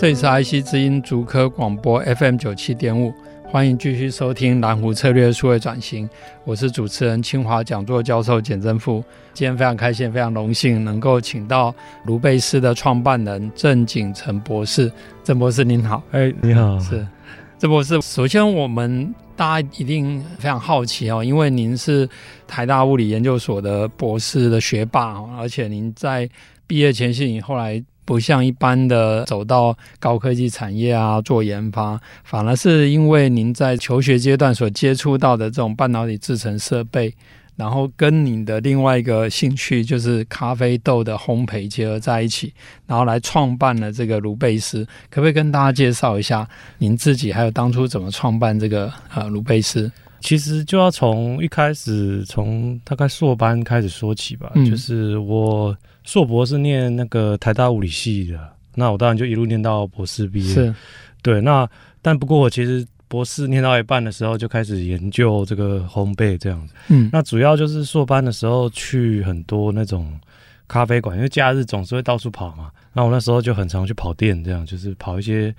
这里是 IC 之音竹科广播 FM 九七点五，欢迎继续收听蓝湖策略数位转型。我是主持人清华讲座教授简正富。今天非常开心，非常荣幸能够请到卢贝斯的创办人郑景成博士。郑博士您好，哎，你好，是郑博士。首先，我们大家一定非常好奇哦，因为您是台大物理研究所的博士的学霸，而且您在毕业前夕，你后来。不像一般的走到高科技产业啊做研发，反而是因为您在求学阶段所接触到的这种半导体制成设备，然后跟您的另外一个兴趣就是咖啡豆的烘焙结合在一起，然后来创办了这个卢贝斯。可不可以跟大家介绍一下您自己，还有当初怎么创办这个呃卢贝斯？其实就要从一开始，从大概硕班开始说起吧。嗯、就是我硕博是念那个台大物理系的，那我当然就一路念到博士毕业。是，对。那但不过我其实博士念到一半的时候就开始研究这个烘焙这样子。嗯，那主要就是硕班的时候去很多那种咖啡馆，因为假日总是会到处跑嘛。那我那时候就很常去跑店，这样就是跑一些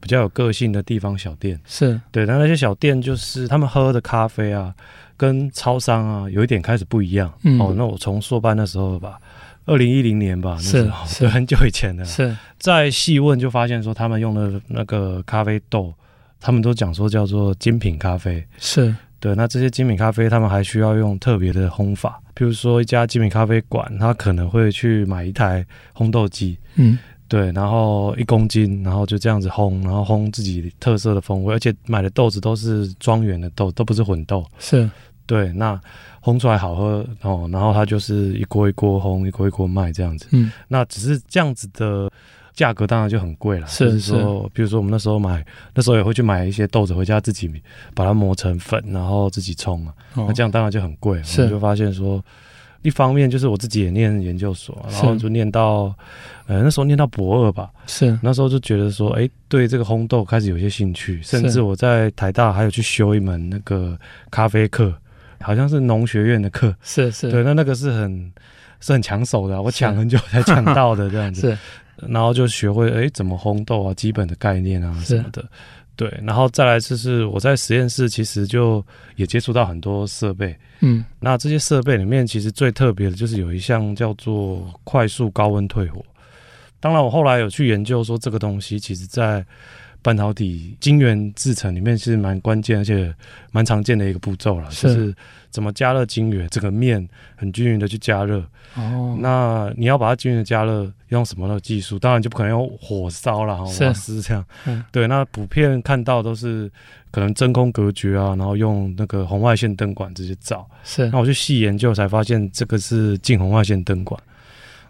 比较有个性的地方小店。是对，那那些小店就是他们喝的咖啡啊，跟超商啊有一点开始不一样。嗯、哦，那我从硕班的时候吧，二零一零年吧，那时候是很久以前的。是。在细问就发现说，他们用的那个咖啡豆，他们都讲说叫做精品咖啡。是。对，那这些精品咖啡他们还需要用特别的烘法。比如说一家精品咖啡馆，他可能会去买一台烘豆机，嗯，对，然后一公斤，然后就这样子烘，然后烘自己特色的风味，而且买的豆子都是庄园的豆，都不是混豆，是，对，那烘出来好喝哦，然后它就是一锅一锅烘，一锅一锅卖这样子，嗯，那只是这样子的。价格当然就很贵了，是，是说，比如说我们那时候买，那时候也会去买一些豆子回家自己把它磨成粉，然后自己冲啊。哦、那这样当然就很贵。是，我就发现说，一方面就是我自己也念研究所，然后就念到，呃，那时候念到博二吧。是，那时候就觉得说，哎、欸，对这个烘豆开始有些兴趣，甚至我在台大还有去修一门那个咖啡课，好像是农学院的课。是是，对，那那个是很是很抢手的，我抢很久才抢到的这样子。是。然后就学会哎，怎么烘豆啊，基本的概念啊什么的，对。然后再来就是我在实验室，其实就也接触到很多设备，嗯。那这些设备里面，其实最特别的就是有一项叫做快速高温退火。当然，我后来有去研究说，这个东西其实在半导体晶圆制成里面是蛮关键，而且蛮常见的一个步骤了，就是怎么加热晶圆，这个面很均匀的去加热。哦，那你要把它均匀的加热，用什么的技术？当然就不可能用火烧了，瓦斯这样。嗯，对。那普遍看到都是可能真空隔绝啊，然后用那个红外线灯管直接照。是。那我去细研究才发现，这个是近红外线灯管。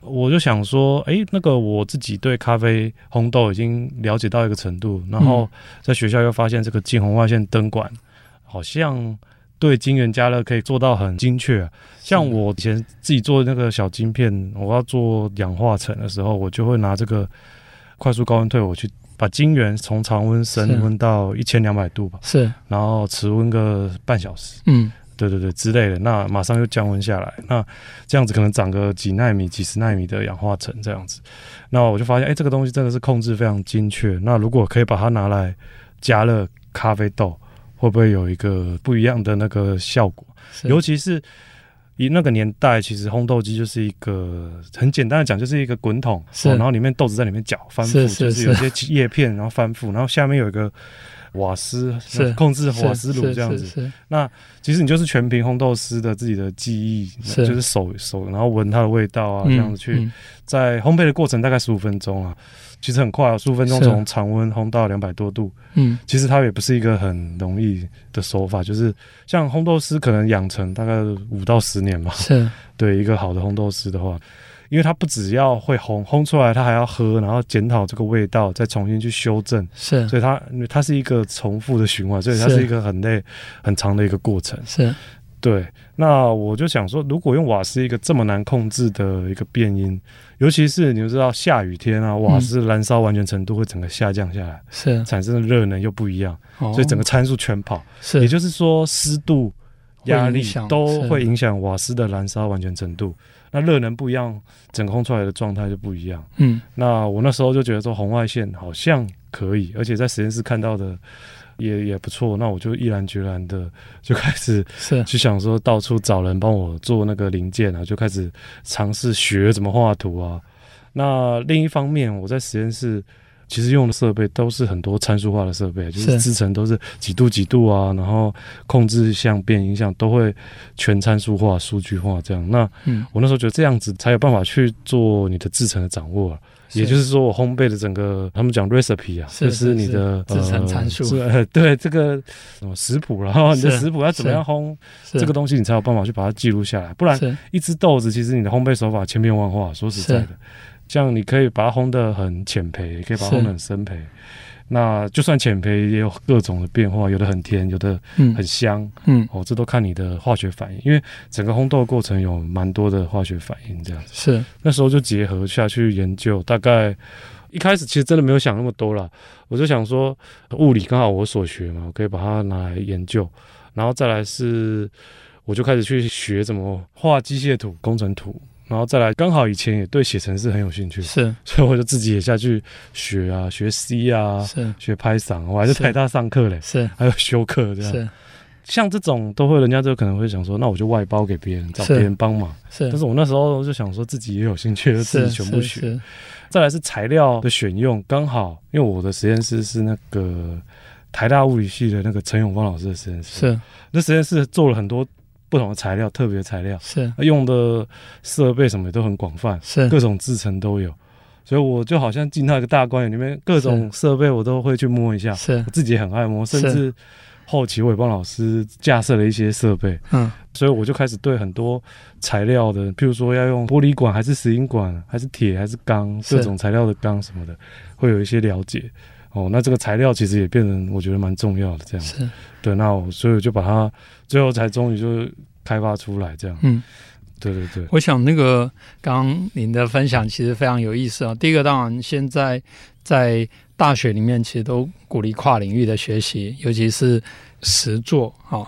我就想说，哎、欸，那个我自己对咖啡红豆已经了解到一个程度，然后在学校又发现这个近红外线灯管好像。对晶圆加热可以做到很精确啊，像我以前自己做那个小晶片，我要做氧化层的时候，我就会拿这个快速高温退火去把晶圆从常温升温到一千两百度吧，是，然后持温个半小时，嗯，对对对之类的，那马上又降温下来，那这样子可能长个几纳米、几十纳米的氧化层这样子，那我就发现，哎，这个东西真的是控制非常精确。那如果可以把它拿来加热咖啡豆。会不会有一个不一样的那个效果？尤其是以那个年代，其实烘豆机就是一个很简单的讲，就是一个滚筒，然后里面豆子在里面搅翻覆，就是有些叶片，然后翻覆，然后下面有一个瓦斯，是 控制瓦斯炉这样子。那其实你就是全凭烘豆师的自己的记忆，是就是手手，然后闻它的味道啊，这样子去、在烘焙的过程大概十五分钟啊。其实很快啊，十五分钟从常温烘到两百多度。嗯，其实它也不是一个很容易的手法，就是像烘豆师可能养成大概五到十年吧。是，对一个好的烘豆师的话，因为它不只要会烘，烘出来它还要喝，然后检讨这个味道，再重新去修正。是，所以它它是一个重复的循环，所以它是一个很累、很长的一个过程。是，对。那我就想说，如果用瓦斯一个这么难控制的一个变音，尤其是你们知道下雨天啊，瓦斯燃烧完全程度会整个下降下来，是产生的热能又不一样，哦、所以整个参数全跑。是，也就是说湿度、压力都会影响瓦斯的燃烧完全程度。那热能不一样，整空出来的状态就不一样。嗯，那我那时候就觉得说红外线好像可以，而且在实验室看到的。也也不错，那我就毅然决然的就开始是 去想说到处找人帮我做那个零件啊，就开始尝试学怎么画图啊。那另一方面，我在实验室其实用的设备都是很多参数化的设备，就是制程都是几度几度啊，然后控制像变音像都会全参数化、数据化这样。那嗯，我那时候觉得这样子才有办法去做你的制程的掌握啊。也就是说，我烘焙的整个，他们讲 recipe 啊，就是你的制成参数，呃，对这个什么食谱，然 后你的食谱要怎么样烘这个东西，你才有办法去把它记录下来。不然，一只豆子其实你的烘焙手法千变万化。说实在的，像你可以把它烘得很浅焙，也可以把它烘得很深焙。那就算浅焙也有各种的变化，有的很甜，有的很香，嗯，嗯哦，这都看你的化学反应，因为整个烘豆的过程有蛮多的化学反应，这样子。是。那时候就结合下去研究，大概一开始其实真的没有想那么多啦，我就想说物理刚好我所学嘛，我可以把它拿来研究，然后再来是我就开始去学怎么画机械图、工程图。然后再来，刚好以前也对写程式很有兴趣，是，所以我就自己也下去学啊，学 C 啊，是，学 Python，我还是。台大上课嘞，是，还有修课这样，是，像这种都会，人家就可能会想说，那我就外包给别人，找别人帮忙，是，但是我那时候就想说自己也有兴趣，就自己全部学。再来是材料的选用，刚好因为我的实验室是那个台大物理系的那个陈永芳老师的实验室，是，那实验室做了很多。不同的材料，特别材料是。用的设备什么也都很广泛，是。各种制成都有，所以我就好像进到一个大观园里面，各种设备我都会去摸一下，是。我自己也很爱摸，甚至后期我也帮老师架设了一些设备，嗯，所以我就开始对很多材料的，譬如说要用玻璃管还是石英管，还是铁还是钢，各种材料的钢什么的，会有一些了解。哦，那这个材料其实也变成我觉得蛮重要的，这样是对。那我所以我就把它最后才终于就开发出来，这样。嗯，对对对。我想那个刚刚您的分享其实非常有意思啊。第一个，当然现在在大学里面其实都鼓励跨领域的学习，尤其是实作啊。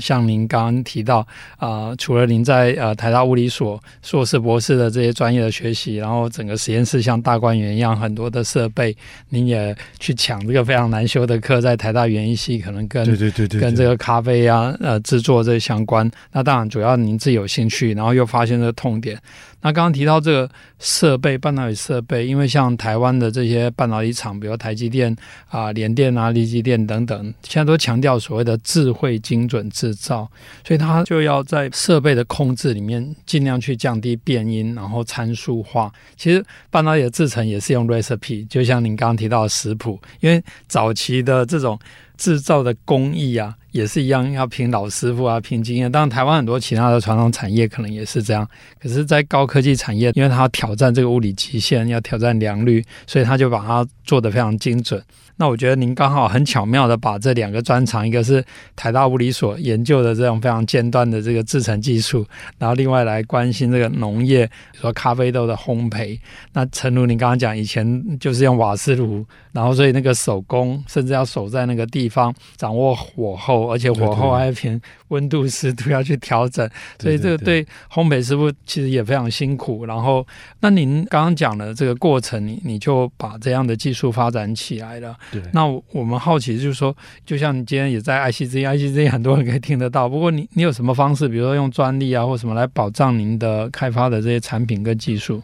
像您刚刚提到啊、呃，除了您在呃台大物理所硕士、博士的这些专业的学习，然后整个实验室像大观园一样很多的设备，您也去抢这个非常难修的课，在台大园艺系可能跟对对对对跟这个咖啡啊呃制作这相关。那当然主要您自己有兴趣，然后又发现这个痛点。那刚刚提到这个设备，半导体设备，因为像台湾的这些半导体厂，比如台积电啊、联电啊、力积电等等，现在都强调所谓的智慧精准制造，所以它就要在设备的控制里面尽量去降低变音，然后参数化。其实半导体的制成也是用 recipe，就像您刚刚提到的食谱，因为早期的这种制造的工艺啊。也是一样，要凭老师傅啊，凭经验。当然，台湾很多其他的传统产业可能也是这样。可是，在高科技产业，因为它挑战这个物理极限，要挑战良率，所以他就把它做得非常精准。那我觉得您刚好很巧妙的把这两个专长，一个是台大物理所研究的这种非常尖端的这个制程技术，然后另外来关心这个农业，比如说咖啡豆的烘焙。那诚如您刚刚讲，以前就是用瓦斯炉，然后所以那个手工，甚至要守在那个地方，掌握火候，而且火候还偏温度湿度要去调整，所以这个对烘焙师傅其实也非常辛苦。然后，那您刚刚讲的这个过程，你你就把这样的技术发展起来了。对，那我们好奇就是说，就像你今天也在 ICZ，ICZ 很多人可以听得到。不过你你有什么方式，比如说用专利啊，或什么来保障您的开发的这些产品跟技术？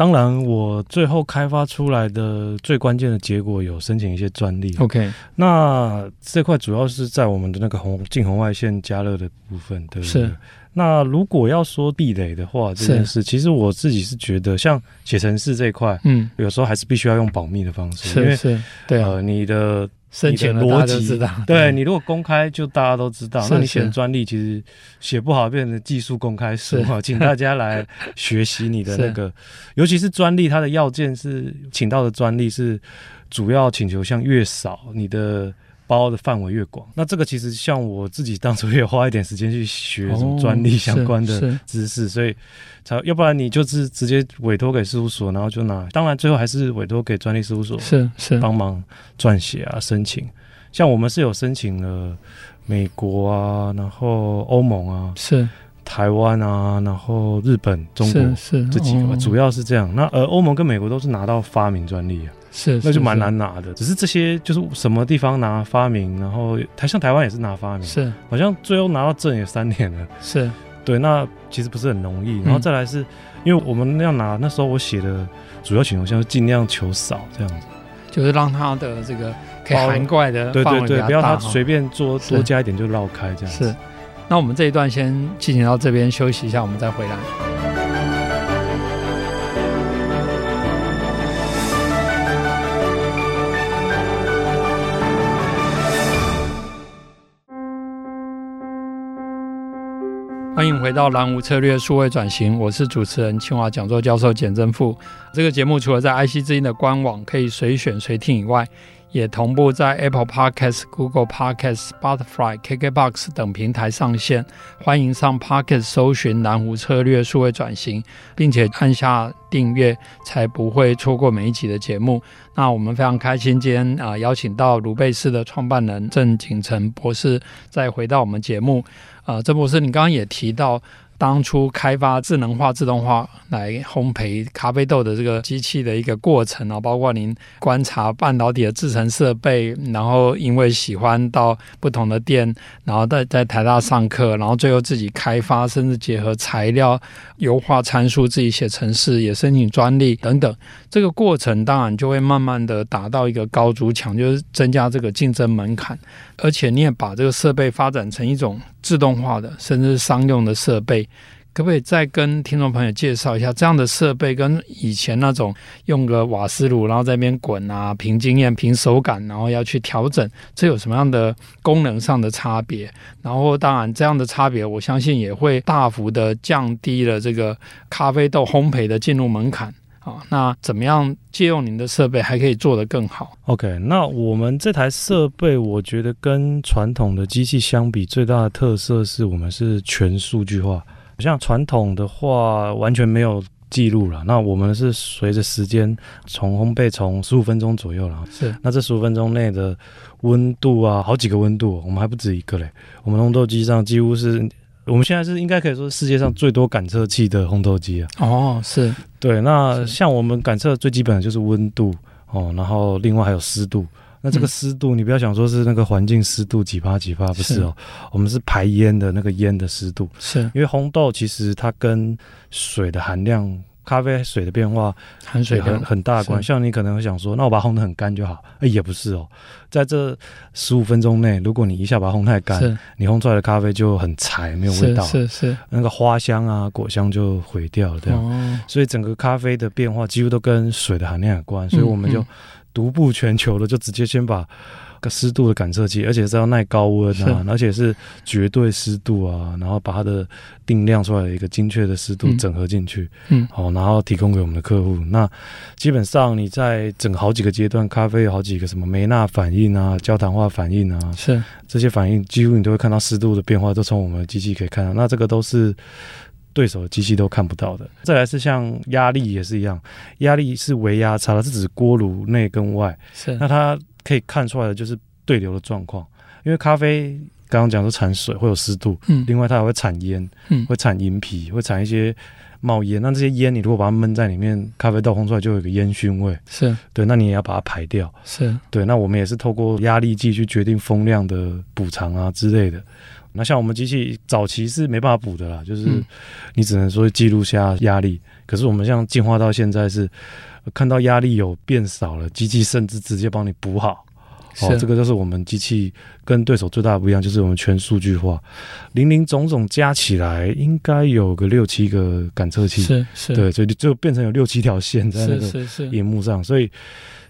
当然，我最后开发出来的最关键的结果有申请一些专利。OK，那这块主要是在我们的那个红近红外线加热的部分，对不对？是。那如果要说壁垒的话，这件事其实我自己是觉得，像写程式这一块，嗯，有时候还是必须要用保密的方式，是是，对啊，呃，你的申请的逻辑，对，你如果公开，就大家都知道。那你写专利，其实写不好变成技术公开书哈，请大家来学习你的 那个，尤其是专利，它的要件是请到的专利是主要请求项越少，你的包的范围越广。那这个其实像我自己当初也花一点时间去学什么专利相关的知识，所以才要不然你就是直接委托给事务所，然后就拿。当然最后还是委托给专利事务所，是是帮忙撰写啊申请。像我们是有申请了美国啊，然后欧盟啊，是台湾啊，然后日本、中国是这几个，主要是这样。那呃，欧盟跟美国都是拿到发明专利啊，是那就蛮难拿的。只是这些就是什么地方拿发明，然后台像台湾也是拿发明，是好像最后拿到证也三年了，是对。那其实不是很容易。然后再来是因为我们要拿那时候我写的主要请求项是尽量求少这样子，就是让他的这个可以。涵盖的对对对，不要他随便做多加一点就绕开这样。是，那我们这一段先进行到这边休息一下，我们再回来。欢迎回到蓝湖策略数位转型，我是主持人清华讲座教授简正富。这个节目除了在 IC 之音的官网可以随选随听以外，也同步在 Apple Podcast、Google Podcast、Spotify、KKBox 等平台上线。欢迎上 Podcast 搜寻“南湖策略数位转型”，并且按下订阅，才不会错过每一集的节目。那我们非常开心，今天啊、邀请到卢贝斯的创办人郑景成博士再回到我们节目。啊、呃，郑博士，你刚刚也提到。当初开发智能化、自动化来烘焙咖啡豆的这个机器的一个过程啊，包括您观察半导体的制程设备，然后因为喜欢到不同的店，然后在在台大上课，然后最后自己开发，甚至结合材料优化参数，自己写程式，也申请专利等等。这个过程当然就会慢慢的达到一个高筑墙，就是增加这个竞争门槛，而且你也把这个设备发展成一种。自动化的，甚至是商用的设备，可不可以再跟听众朋友介绍一下这样的设备跟以前那种用个瓦斯炉，然后在那边滚啊，凭经验、凭手感，然后要去调整，这有什么样的功能上的差别？然后，当然这样的差别，我相信也会大幅的降低了这个咖啡豆烘焙的进入门槛。啊，那怎么样借用您的设备还可以做得更好？OK，那我们这台设备，我觉得跟传统的机器相比，最大的特色是我们是全数据化。像传统的话，完全没有记录了。那我们是随着时间从烘焙从十五分钟左右了，是。那这十五分钟内的温度啊，好几个温度，我们还不止一个嘞。我们烘豆机上几乎是。我们现在是应该可以说世界上最多感测器的烘豆机啊！哦，是对。那像我们感测最基本的就是温度哦，然后另外还有湿度。那这个湿度，你不要想说是那个环境湿度几帕几帕，不是哦，我们是排烟的那个烟的湿度。是因为烘豆其实它跟水的含量。咖啡水的变化含水很很大的关，像你可能会想说，那我把它烘得很干就好，哎，也不是哦，在这十五分钟内，如果你一下把它烘太干，你烘出来的咖啡就很柴，没有味道，是是，是，那个花香啊果香就毁掉了，这样，哦，所以整个咖啡的变化几乎都跟水的含量有关，所以我们就独步全球的，就直接先把。个湿度的感测器，而且是要耐高温啊，而且是绝对湿度啊，然后把它的定量出来的一个精确的湿度整合进去，嗯，好，然后提供给我们的客户。那基本上你在整好几个阶段，咖啡有好几个什么梅纳反应啊、焦糖化反应啊，是这些反应几乎你都会看到湿度的变化，都从我们的机器可以看到。那这个都是对手的机器都看不到的。再来是像压力也是一样，压力是微压差，它是指锅炉内跟外，是那它。可以看出来的就是对流的状况，因为咖啡刚刚讲说产水会有湿度，嗯，另外它还会产烟，嗯，会产银皮，会产一些冒烟。那这些烟你如果把它闷在里面，咖啡豆烘出来就有一个烟熏味，是对。那你也要把它排掉，是对。那我们也是透过压力计去决定风量的补偿啊之类的。那像我们机器早期是没办法补的啦，就是你只能说记录下压力。可是我们像进化到现在是。看到压力有变少了，机器甚至直接帮你补好哦，这个就是我们机器跟对手最大的不一样，就是我们全数据化，零零总总加起来应该有个六七个感测器，是是，对，所以就变成有六七条线在那个荧幕上，所以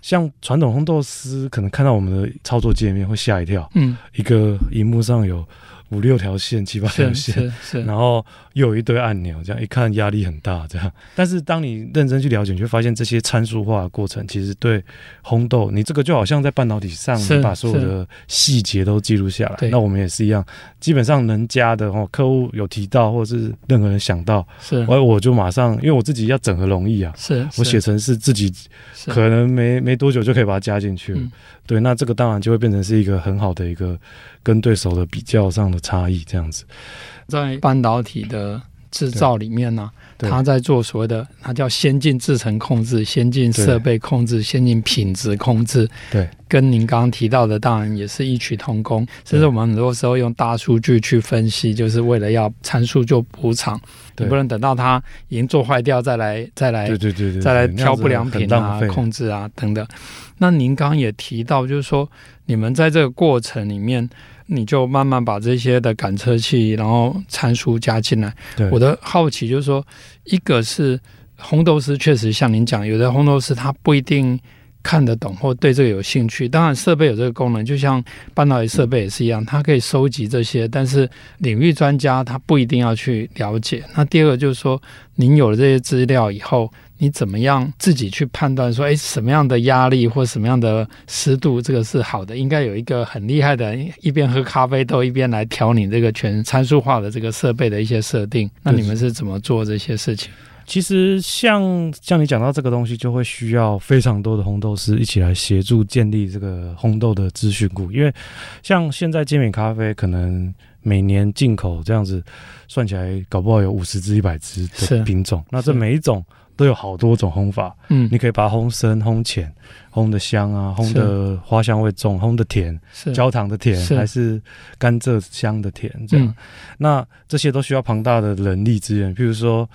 像传统烘豆师可能看到我们的操作界面会吓一跳，嗯，一个荧幕上有。五六条线、七八条线，然后又有一堆按钮，这样一看压力很大，这样。但是当你认真去了解，你就发现这些参数化的过程，其实对烘豆，你这个就好像在半导体上，你把所有的细节都记录下来。那我们也是一样，基本上能加的哦，客户有提到，或者是任何人想到，是，我我就马上，因为我自己要整合容易啊，是，我写成是自己可能没没多久就可以把它加进去了。对，那这个当然就会变成是一个很好的一个跟对手的比较上的差异，这样子。在半导体的制造里面呢、啊，他在做所谓的，它叫先进制程控制、先进设备控制、先进品质控制。对，跟您刚刚提到的，当然也是异曲同工。甚至我们很多时候用大数据去分析，就是为了要参数就补偿，你不能等到它已经做坏掉再来再来，对对对对，再来挑不良品啊、控制啊等等。那您刚刚也提到，就是说你们在这个过程里面，你就慢慢把这些的感测器，然后参数加进来。我的好奇就是说，一个是烘豆师确实像您讲，有的烘豆师他不一定看得懂或对这个有兴趣。当然，设备有这个功能，就像半导体设备也是一样，它可以收集这些，但是领域专家他不一定要去了解。那第二个就是说，您有了这些资料以后。你怎么样自己去判断说，哎，什么样的压力或什么样的湿度，这个是好的？应该有一个很厉害的，一边喝咖啡豆一边来调你这个全参数化的这个设备的一些设定。那你们是怎么做这些事情？其实像像你讲到这个东西，就会需要非常多的红豆师一起来协助建立这个红豆的资讯库。因为像现在精品咖啡，可能每年进口这样子算起来，搞不好有五十支、一百支的品种。那这每一种。都有好多种烘法，嗯，你可以把它烘深、烘浅、烘的香啊，烘的花香味重，烘的甜，是。焦糖的甜，还是甘蔗香的甜，这样。嗯、那这些都需要庞大的人力资源，譬如说。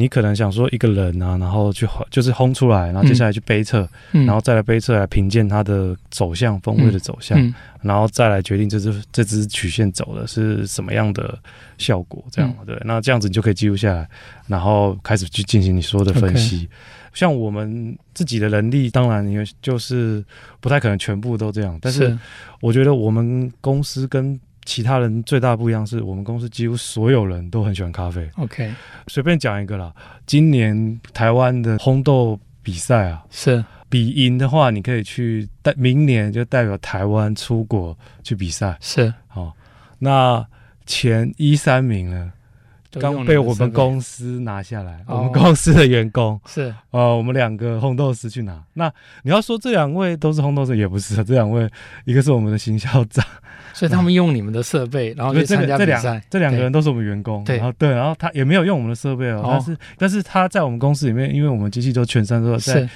你可能想说一个人啊，然后去就是轰出来，然后接下来去背测，嗯、然后再来背测来评鉴它的走向，风味的走向，嗯。嗯、然后再来决定这支这支曲线走的是什么样的效果，这样、嗯、对。那这样子你就可以记录下来，然后开始去进行你说的分析。像我们自己的能力，当然因为就是不太可能全部都这样，但是。我觉得我们公司跟其他人最大的不一样是我们公司几乎所有人都很喜欢咖啡。OK，随便讲一个啦，今年台湾的烘豆比赛啊，是比赢的话，你可以去代明年就代表台湾出国去比赛。是，好，那前一三名呢？刚被我们公司拿下来，我们公司的员工。是。呃，我们两个烘豆师去拿。那你要说这两位都是烘豆师，也不是，这两位一个是我们的行销长，所以他们用你们的设备，然后去参加比赛。这两个人都是我们员工，然后对，然后他也没有用我们的设备哦，但是但是他在我们公司里面，因为我们机器都全山都在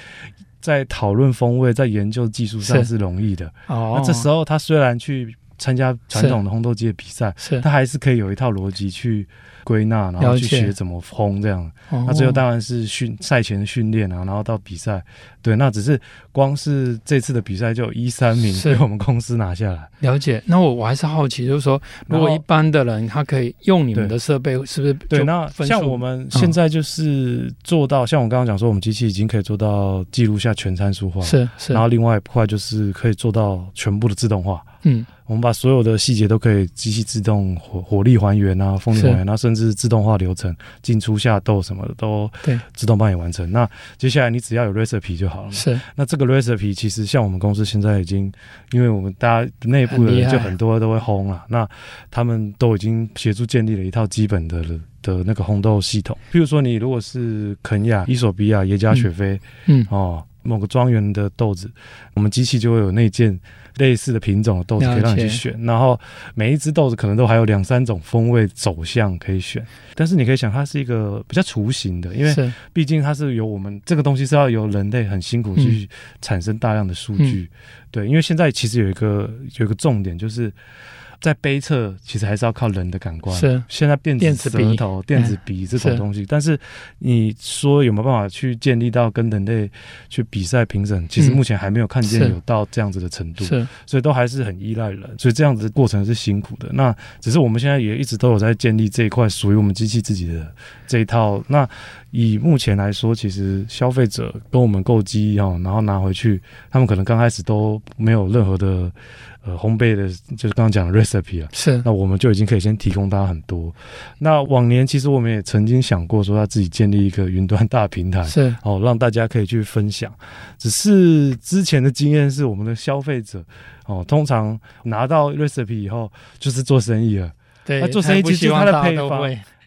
在讨论风味，在研究技术上是容易的。哦，那这时候他虽然去参加传统的烘豆机的比赛，是。他还是可以有一套逻辑去。归纳，然后去学怎么烘这样，那最后当然是训赛前的训练啊，然后到比赛，对，那只是光是这次的比赛就有一三名被我们公司拿下来。了解，那我我还是好奇，就是说，如果一般的人他可以用你们的设备，是不是？对，那像我们现在就是做到，像我刚刚讲说，我们机器已经可以做到记录下全参数化，是是，然后另外一块就是可以做到全部的自动化，嗯。我们把所有的细节都可以机器自动火火力还原啊，风力还原啊，甚至自动化流程进出下豆什么的都自动帮你完成。那接下来你只要有 recipe 就好了。是。那这个 recipe 其实像我们公司现在已经，因为我们大家内部的人就很多都会烘啊，那他们都已经协助建立了一套基本的的那个烘豆系统。譬如说你如果是肯亚、伊索比亚、耶加雪菲，嗯，嗯哦，某个庄园的豆子，我们机器就会有那件。类似的品种的豆子可以让你去选，然后每一只豆子可能都还有两三种风味走向可以选。但是你可以想，它是一个比较雏形的，因为毕竟它是由我们这个东西是要由人类很辛苦去产生大量的数据。对，因为现在其实有一个有一个重点就是，在杯测其实还是要靠人的感官。是，现在电子舌头、电子笔这种东西，但是你说有没有办法去建立到跟人类去比赛评审？其实目前还没有看见有到这样子的程度。是，所以都还是很依赖人，所以这样子的过程是辛苦的。那只是我们现在也一直都有在建立这一块属于我们机器自己的这一套。那以目前来说，其实消费者跟我们购机哦，然后拿回去，他们可能刚开始都没有任何的呃烘焙的，就是刚刚讲的 recipe 啊，是，那我们就已经可以先提供大家很多。那往年其实我们也曾经想过说，要自己建立一个云端大平台，是哦，让大家可以去分享。只是之前的经验是，我们的消费者哦，通常拿到 recipe 以后就是做生意了，对，他做生意其实他的配方。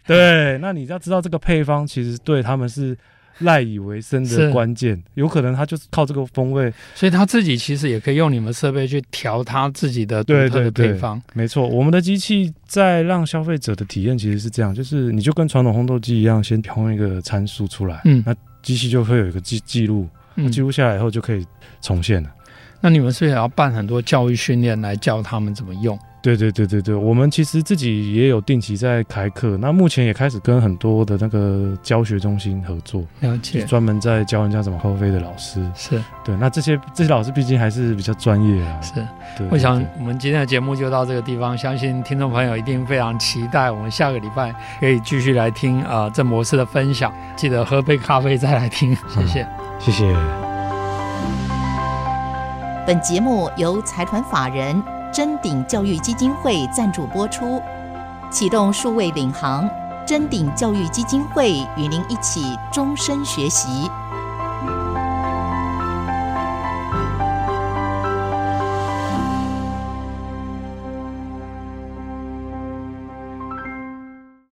对，那你要知道这个配方其实对他们是赖以为生的关键，有可能他就是靠这个风味，所以他自己其实也可以用你们设备去调他自己的独特的配方。对对对，没错，我们的机器在让消费者的体验其实是这样，就是你就跟传统烘豆机一样，先调一个参数出来，嗯，那机器就会有一个记记录，记录下来以后就可以重现了。那你们是不是也要办很多教育训练来教他们怎么用？对对对对对，我们其实自己也有定期在开课，那目前也开始跟很多的那个教学中心合作，了解，专门在教人家怎么喝啡的老师，是对。那这些这些老师毕竟还是比较专业啊，是。对，我想我们今天的节目就到这个地方，相信听众朋友一定非常期待我们下个礼拜可以继续来听啊郑博士的分享，记得喝杯咖啡再来听，谢谢，嗯、谢谢。本节目由财团法人。臻鼎教育基金会赞助播出，启动数位领航，臻鼎教育基金会与您一起终身学习。